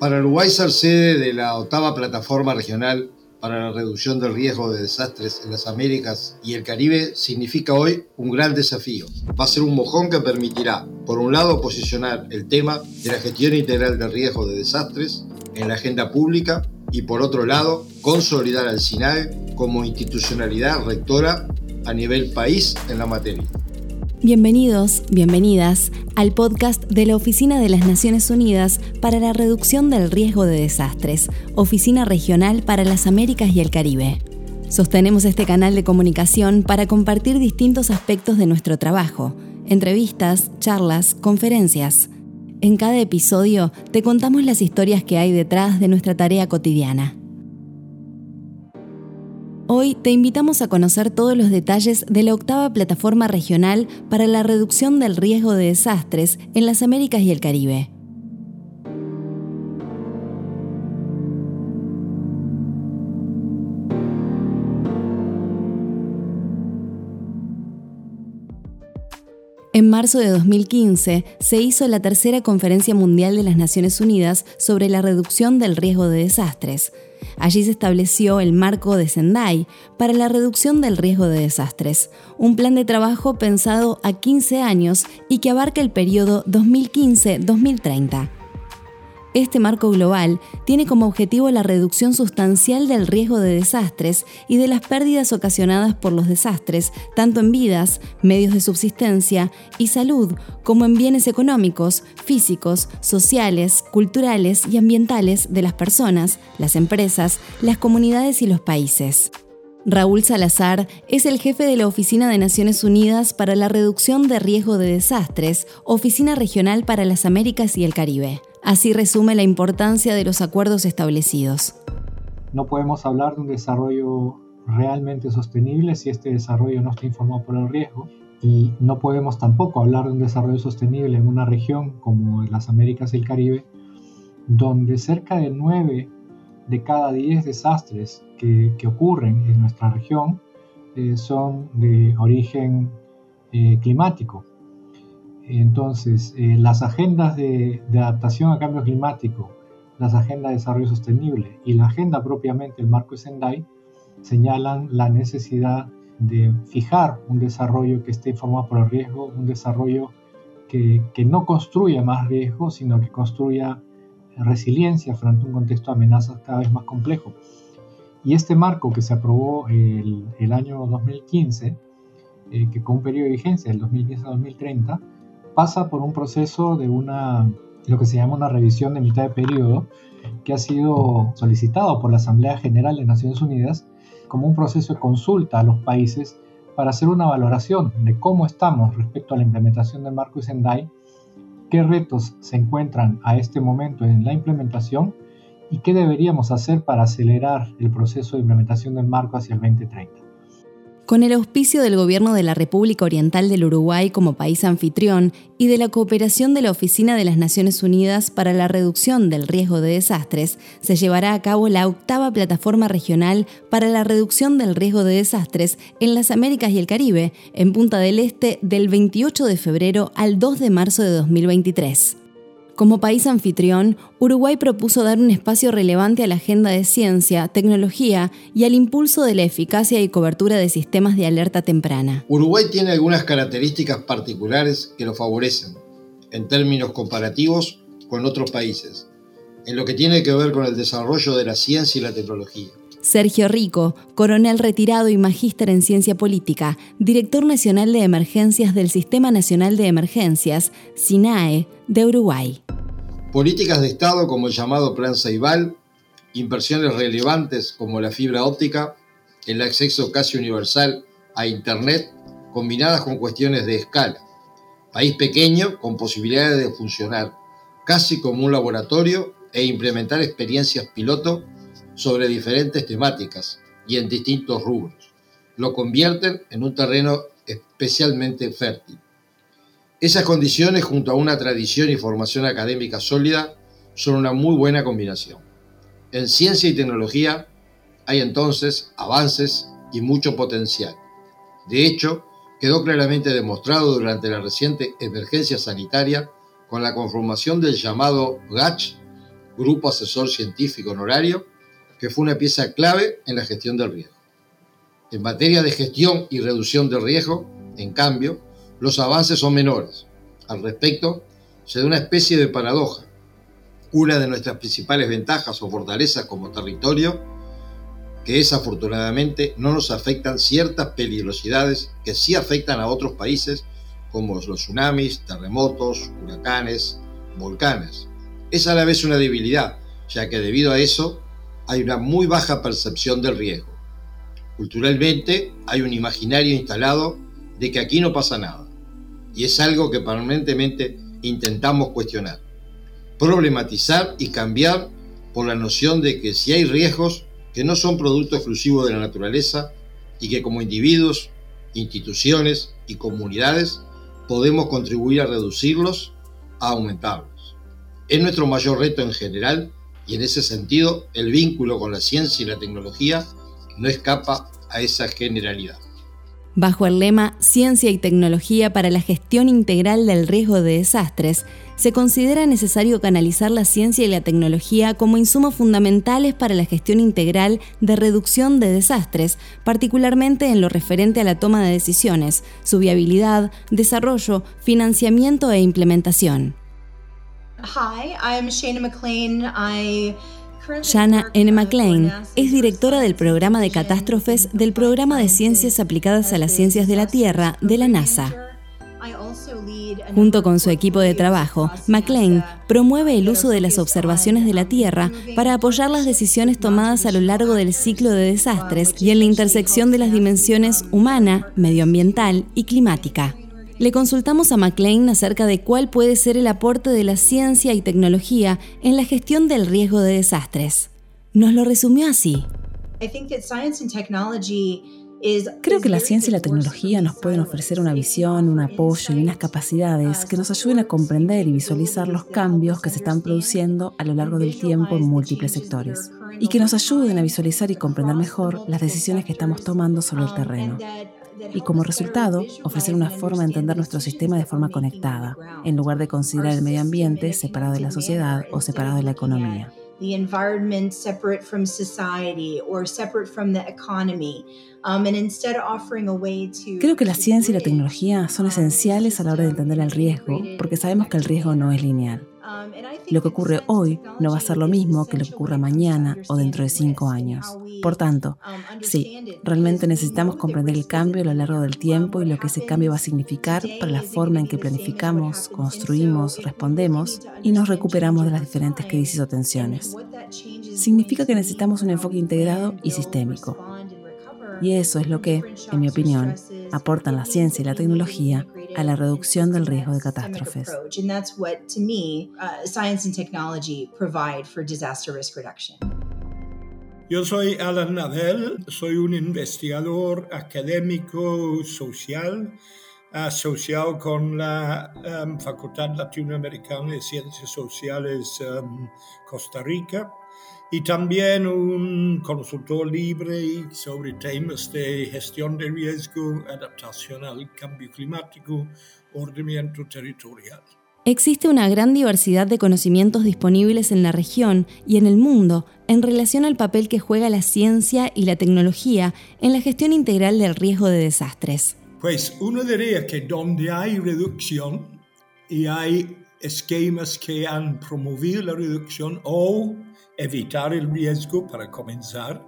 Para Uruguay ser sede de la octava plataforma regional para la reducción del riesgo de desastres en las Américas y el Caribe significa hoy un gran desafío. Va a ser un mojón que permitirá, por un lado, posicionar el tema de la gestión integral del riesgo de desastres en la agenda pública y, por otro lado, consolidar al SINAE como institucionalidad rectora a nivel país en la materia. Bienvenidos, bienvenidas al podcast de la Oficina de las Naciones Unidas para la Reducción del Riesgo de Desastres, Oficina Regional para las Américas y el Caribe. Sostenemos este canal de comunicación para compartir distintos aspectos de nuestro trabajo, entrevistas, charlas, conferencias. En cada episodio te contamos las historias que hay detrás de nuestra tarea cotidiana. Hoy te invitamos a conocer todos los detalles de la octava plataforma regional para la reducción del riesgo de desastres en las Américas y el Caribe. En marzo de 2015 se hizo la tercera Conferencia Mundial de las Naciones Unidas sobre la reducción del riesgo de desastres, Allí se estableció el marco de Sendai para la reducción del riesgo de desastres, un plan de trabajo pensado a 15 años y que abarca el periodo 2015-2030. Este marco global tiene como objetivo la reducción sustancial del riesgo de desastres y de las pérdidas ocasionadas por los desastres, tanto en vidas, medios de subsistencia y salud, como en bienes económicos, físicos, sociales, culturales y ambientales de las personas, las empresas, las comunidades y los países. Raúl Salazar es el jefe de la Oficina de Naciones Unidas para la Reducción de Riesgo de Desastres, Oficina Regional para las Américas y el Caribe. Así resume la importancia de los acuerdos establecidos. No podemos hablar de un desarrollo realmente sostenible si este desarrollo no está informado por el riesgo y no podemos tampoco hablar de un desarrollo sostenible en una región como las Américas y el Caribe, donde cerca de 9 de cada 10 desastres que, ocurren en nuestra región eh, son de origen eh, climático. Entonces, eh, las agendas de, adaptación a cambio climático, las agendas de desarrollo sostenible y la agenda propiamente, el marco de Sendai, señalan la necesidad de fijar un desarrollo que esté informado por el riesgo, un desarrollo que, no construya más riesgo, sino que construya resiliencia frente a un contexto de amenazas cada vez más complejo. Y este marco que se aprobó el, año 2015, eh, que con un periodo de vigencia del 2015 a 2030, pasa por un proceso de una, lo que se llama una revisión de mitad de periodo, que ha sido solicitado por la Asamblea General de Naciones Unidas como un proceso de consulta a los países para hacer una valoración de cómo estamos respecto a la implementación del marco Sendai, qué retos se encuentran a este momento en la implementación y qué deberíamos hacer para acelerar el proceso de implementación del marco hacia el 2030. Con el auspicio del Gobierno de la República Oriental del Uruguay como país anfitrión y de la cooperación de la Oficina de las Naciones Unidas para la Reducción del Riesgo de Desastres, se llevará a cabo la octava plataforma regional para la reducción del riesgo de desastres en las Américas y el Caribe, en Punta del Este, del 28 de febrero al 2 de marzo de 2023. Como país anfitrión, Uruguay propuso dar un espacio relevante a la agenda de ciencia, tecnología y al impulso de la eficacia y cobertura de sistemas de alerta temprana. Uruguay tiene algunas características particulares que lo favorecen, en términos comparativos con otros países, en lo que tiene que ver con el desarrollo de la ciencia y la tecnología. Sergio Rico, coronel retirado y magíster en ciencia política, director nacional de emergencias del Sistema Nacional de Emergencias, SINAE, de Uruguay. Políticas de Estado como el llamado Plan Ceibal, inversiones relevantes como la fibra óptica, el acceso casi universal a Internet, combinadas con cuestiones de escala. País pequeño con posibilidades de funcionar casi como un laboratorio e implementar experiencias piloto sobre diferentes temáticas y en distintos rubros. Lo convierten en un terreno especialmente fértil. Esas condiciones, junto a una tradición y formación académica sólida, son una muy buena combinación. En ciencia y tecnología hay entonces avances y mucho potencial. De hecho, quedó claramente demostrado durante la reciente emergencia sanitaria con la conformación del llamado GACH Grupo Asesor Científico Honorario, que fue una pieza clave en la gestión del riesgo. En materia de gestión y reducción del riesgo, en cambio, los avances son menores. Al respecto, se da una especie de paradoja. Una de nuestras principales ventajas o fortalezas como territorio, que es afortunadamente no nos afectan ciertas peligrosidades que sí afectan a otros países como los tsunamis, terremotos, huracanes, volcanes. Es a la vez una debilidad, ya que debido a eso hay una muy baja percepción del riesgo. Culturalmente hay un imaginario instalado de que aquí no pasa nada, y es algo que permanentemente intentamos cuestionar, problematizar y cambiar por la noción de que si hay riesgos que no son producto exclusivo de la naturaleza y que como individuos, instituciones y comunidades podemos contribuir a reducirlos, a aumentarlos. Es nuestro mayor reto en general y en ese sentido el vínculo con la ciencia y la tecnología no escapa a esa generalidad. Bajo el lema Ciencia y Tecnología para la Gestión Integral del Riesgo de Desastres, se considera necesario canalizar la ciencia y la tecnología como insumos fundamentales para la gestión integral de reducción de desastres, particularmente en lo referente a la toma de decisiones, su viabilidad, desarrollo, financiamiento e implementación. Hi, I'm Shana McLean. I Shanna N. McLean es directora del programa de catástrofes del Programa de Ciencias Aplicadas a las Ciencias de la Tierra de la NASA. Junto con su equipo de trabajo, McLean promueve el uso de las observaciones de la Tierra para apoyar las decisiones tomadas a lo largo del ciclo de desastres y en la intersección de las dimensiones humana, medioambiental y climática. Le consultamos a McLean acerca de cuál puede ser el aporte de la ciencia y tecnología en la gestión del riesgo de desastres. Nos lo resumió así. Creo que la ciencia y la tecnología nos pueden ofrecer una visión, un apoyo y unas capacidades que nos ayuden a comprender y visualizar los cambios que se están produciendo a lo largo del tiempo en múltiples sectores y que nos ayuden a visualizar y comprender mejor las decisiones que estamos tomando sobre el terreno y como resultado ofrecer una forma de entender nuestro sistema de forma conectada, en lugar de considerar el medio ambiente separado de la sociedad o separado de la economía. Creo que la ciencia y la tecnología son esenciales a la hora de entender el riesgo, porque sabemos que el riesgo no es lineal. Lo que ocurre hoy no va a ser lo mismo que lo que ocurra mañana o dentro de cinco años. Por tanto, sí, realmente necesitamos comprender el cambio a lo largo del tiempo y lo que ese cambio va a significar para la forma en que planificamos, construimos, respondemos y nos recuperamos de las diferentes crisis o tensiones. Significa que necesitamos un enfoque integrado y sistémico. Y eso es lo que, en mi opinión, aportan la ciencia y la tecnología a la reducción del riesgo de catástrofes. Yo soy Alan Nadel, soy un investigador académico social asociado con la um, Facultad Latinoamericana de Ciencias Sociales um, Costa Rica y también un consultor libre sobre temas de gestión de riesgo, adaptación al cambio climático, ordenamiento territorial. Existe una gran diversidad de conocimientos disponibles en la región y en el mundo en relación al papel que juega la ciencia y la tecnología en la gestión integral del riesgo de desastres. Pues uno diría que donde hay reducción y hay esquemas que han promovido la reducción o evitar el riesgo para comenzar,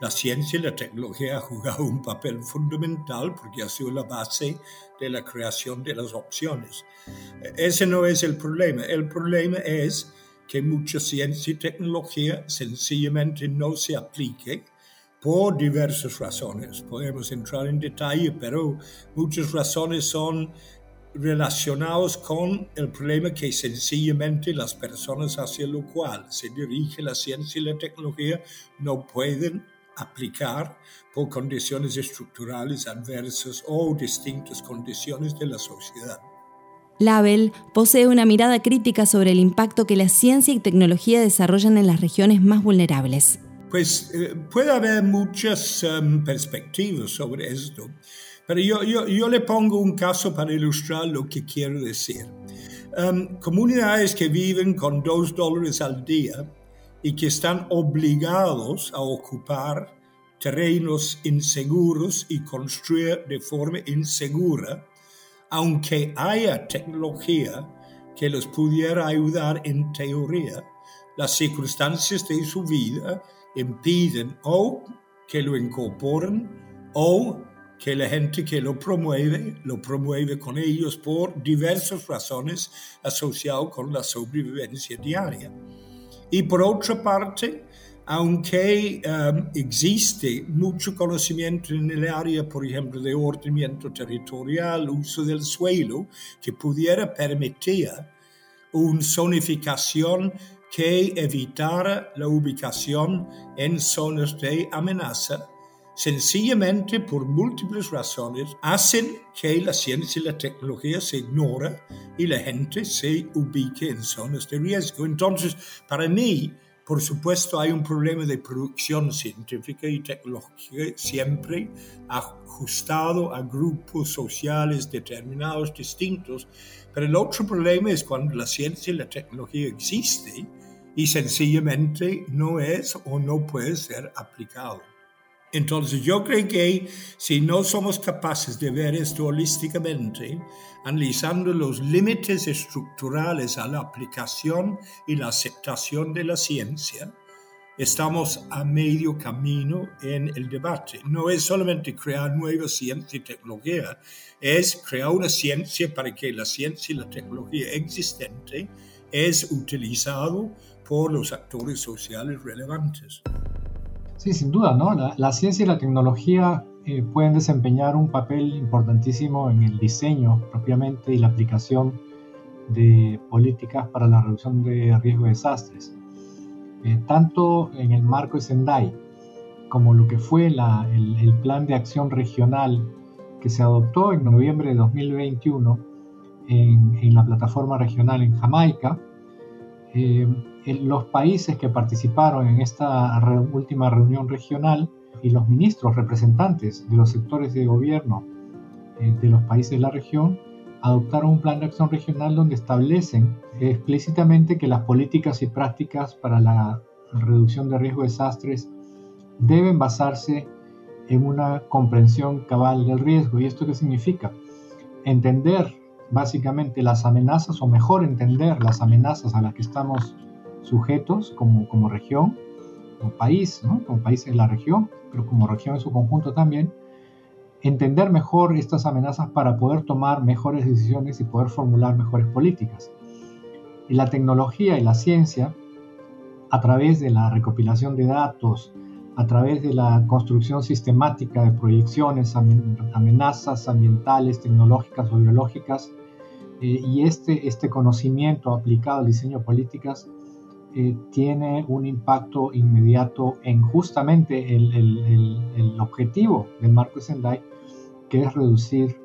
la ciencia y la tecnología han jugado un papel fundamental porque ha sido la base de la creación de las opciones. Ese no es el problema. El problema es que mucha ciencia y tecnología sencillamente no se aplique por diversas razones. Podemos entrar en detalle, pero muchas razones son relacionados con el problema que sencillamente las personas hacia lo cual se dirige la ciencia y la tecnología no pueden aplicar por condiciones estructurales adversas o distintas condiciones de la sociedad. Label posee una mirada crítica sobre el impacto que la ciencia y tecnología desarrollan en las regiones más vulnerables. Pues eh, puede haber muchas em, perspectivas sobre esto. Pero yo, yo, yo, le pongo un caso para ilustrar lo que quiero decir. um, comunidades que viven con dos dólares al día y que están obligados a ocupar terrenos inseguros y construir de forma insegura, aunque haya tecnología que los pudiera ayudar en teoría, las circunstancias de su vida impiden o que lo incorporen o que la gente que lo promueve lo promueve con ellos por diversas razones asociadas con la sobrevivencia diaria. Y por otra parte, aunque um, existe mucho conocimiento en el área, por ejemplo, de ordenamiento territorial, uso del suelo, que pudiera permitir una zonificación que evitara la ubicación en zonas de amenaza, sencillamente por múltiples razones, hacen que la ciencia y la tecnología se ignora y la gente se ubique en zonas de riesgo. Entonces, para mí, por supuesto, hay un problema de producción científica y tecnológica siempre ajustado a grupos sociales determinados, distintos, pero el otro problema es cuando la ciencia y la tecnología existe y sencillamente no es o no puede ser aplicado. Entonces yo creo que si no somos capaces de ver esto holísticamente, analizando los límites estructurales a la aplicación y la aceptación de la ciencia, estamos a medio camino en el debate. No es solamente crear nueva ciencia y tecnología, es crear una ciencia para que la ciencia y la tecnología existente es utilizado por los actores sociales relevantes. Sí, sin duda, ¿no? La, ciencia y la tecnología eh, pueden desempeñar un papel importantísimo en el diseño propiamente y la aplicación de políticas para la reducción de riesgo de desastres. Eh, tanto en el marco de Sendai como lo que fue el, plan de acción regional que se adoptó en noviembre de 2021 en, en la plataforma regional en Jamaica, eh, los países que participaron en esta última reunión regional y los ministros representantes de los sectores de gobierno eh, de los países de la región adoptaron un plan de acción regional donde establecen explícitamente que las políticas y prácticas para la reducción de riesgo de desastres deben basarse en una comprensión cabal del riesgo. ¿Y esto qué significa? Entender básicamente las amenazas, o mejor entender las amenazas a las que estamos sujetos como, como región, como país, como país de la región, pero como región en su conjunto también, entender mejor estas amenazas para poder tomar mejores decisiones y poder formular mejores políticas. Y la tecnología y la ciencia, a través de la recopilación de datos, a través de la construcción sistemática de proyecciones, amenazas ambientales, tecnológicas o biológicas, eh, y este, este conocimiento aplicado al diseño de políticas eh, tiene un impacto inmediato en justamente el, el, el, objetivo del marco de Sendai, que es reducir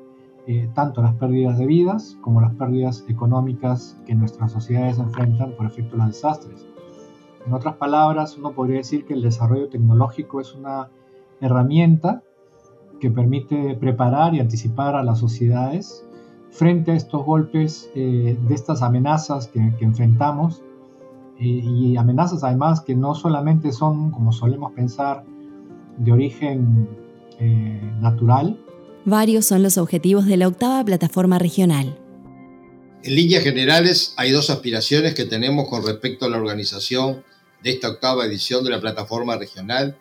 eh, tanto las pérdidas de vidas como las pérdidas económicas que nuestras sociedades enfrentan por efecto de los desastres. En otras palabras, uno podría decir que el desarrollo tecnológico es una herramienta que permite preparar y anticipar a las sociedades frente a estos golpes, eh, de estas amenazas que, que enfrentamos y amenazas además que no solamente son, como solemos pensar, de origen eh, natural. Varios son los objetivos de la octava plataforma regional. En líneas generales, hay dos aspiraciones que tenemos con respecto a la organización de esta octava edición de la plataforma regional,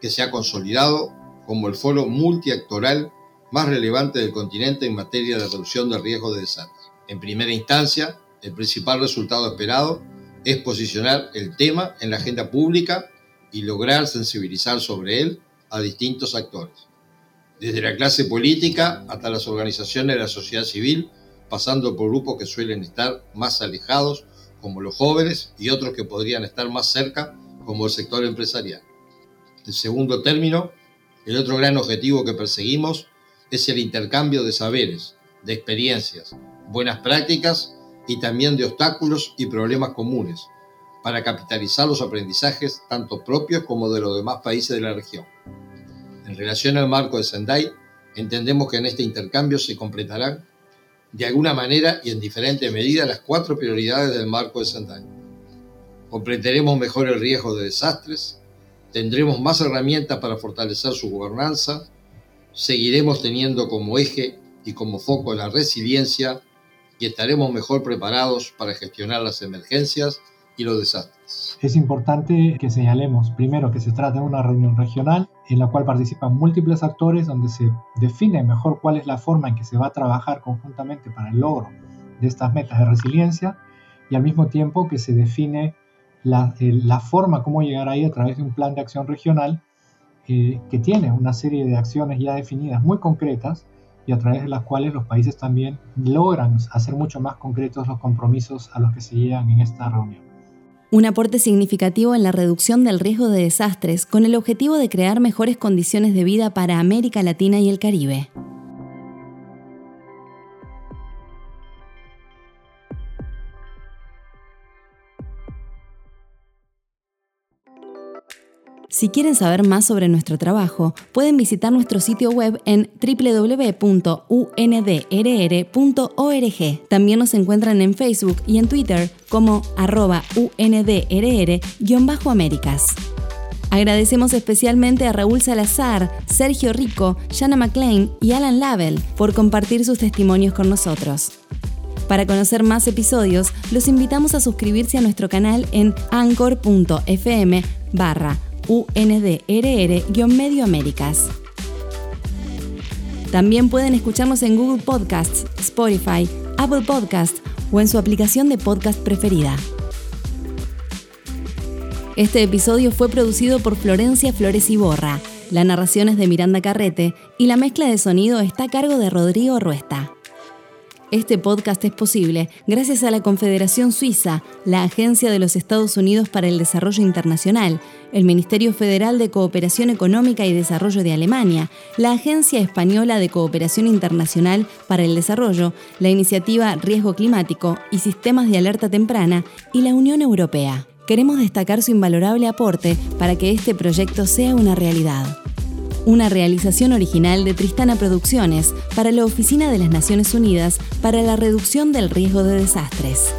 que se ha consolidado como el foro multiactoral más relevante del continente en materia de reducción del riesgo de desastre. En primera instancia, el principal resultado esperado es posicionar el tema en la agenda pública y lograr sensibilizar sobre él a distintos actores, desde la clase política hasta las organizaciones de la sociedad civil, pasando por grupos que suelen estar más alejados, como los jóvenes, y otros que podrían estar más cerca, como el sector empresarial. En segundo término, el otro gran objetivo que perseguimos es el intercambio de saberes, de experiencias, buenas prácticas y también de obstáculos y problemas comunes, para capitalizar los aprendizajes tanto propios como de los demás países de la región. En relación al marco de Sendai, entendemos que en este intercambio se completarán de alguna manera y en diferente medida las cuatro prioridades del marco de Santana. Comprenderemos mejor el riesgo de desastres, tendremos más herramientas para fortalecer su gobernanza, seguiremos teniendo como eje y como foco la resiliencia y estaremos mejor preparados para gestionar las emergencias y los desastres. Es importante que señalemos primero que se trata de una reunión regional en la cual participan múltiples actores donde se define mejor cuál es la forma en que se va a trabajar conjuntamente para el logro de estas metas de resiliencia y al mismo tiempo que se define la, la forma cómo llegar ahí a través de un plan de acción regional eh, que tiene una serie de acciones ya definidas muy concretas y a través de las cuales los países también logran hacer mucho más concretos los compromisos a los que se llegan en esta reunión. Un aporte significativo en la reducción del riesgo de desastres con el objetivo de crear mejores condiciones de vida para América Latina y el Caribe. Si quieren saber más sobre nuestro trabajo, pueden visitar nuestro sitio web en www.undrr.org. También nos encuentran en Facebook y en Twitter como arroba UNDRR-Américas. Agradecemos especialmente a Raúl Salazar, Sergio Rico, Jana McLean y Alan Lavell por compartir sus testimonios con nosotros. Para conocer más episodios, los invitamos a suscribirse a nuestro canal en anchor.fm barra UNDRR-Medio Américas. También pueden escucharnos en Google Podcasts, Spotify, Apple Podcasts o en su aplicación de podcast preferida. Este episodio fue producido por Florencia Flores Iborra. La narración es de Miranda Carrete y la mezcla de sonido está a cargo de Rodrigo Ruesta. Este podcast es posible gracias a la Confederación Suiza, la Agencia de los Estados Unidos para el Desarrollo Internacional, el Ministerio Federal de Cooperación Económica y Desarrollo de Alemania, la Agencia Española de Cooperación Internacional para el Desarrollo, la Iniciativa Riesgo Climático y Sistemas de Alerta Temprana y la Unión Europea. Queremos destacar su invalorable aporte para que este proyecto sea una realidad una realización original de Tristana Producciones para la Oficina de las Naciones Unidas para la Reducción del Riesgo de Desastres.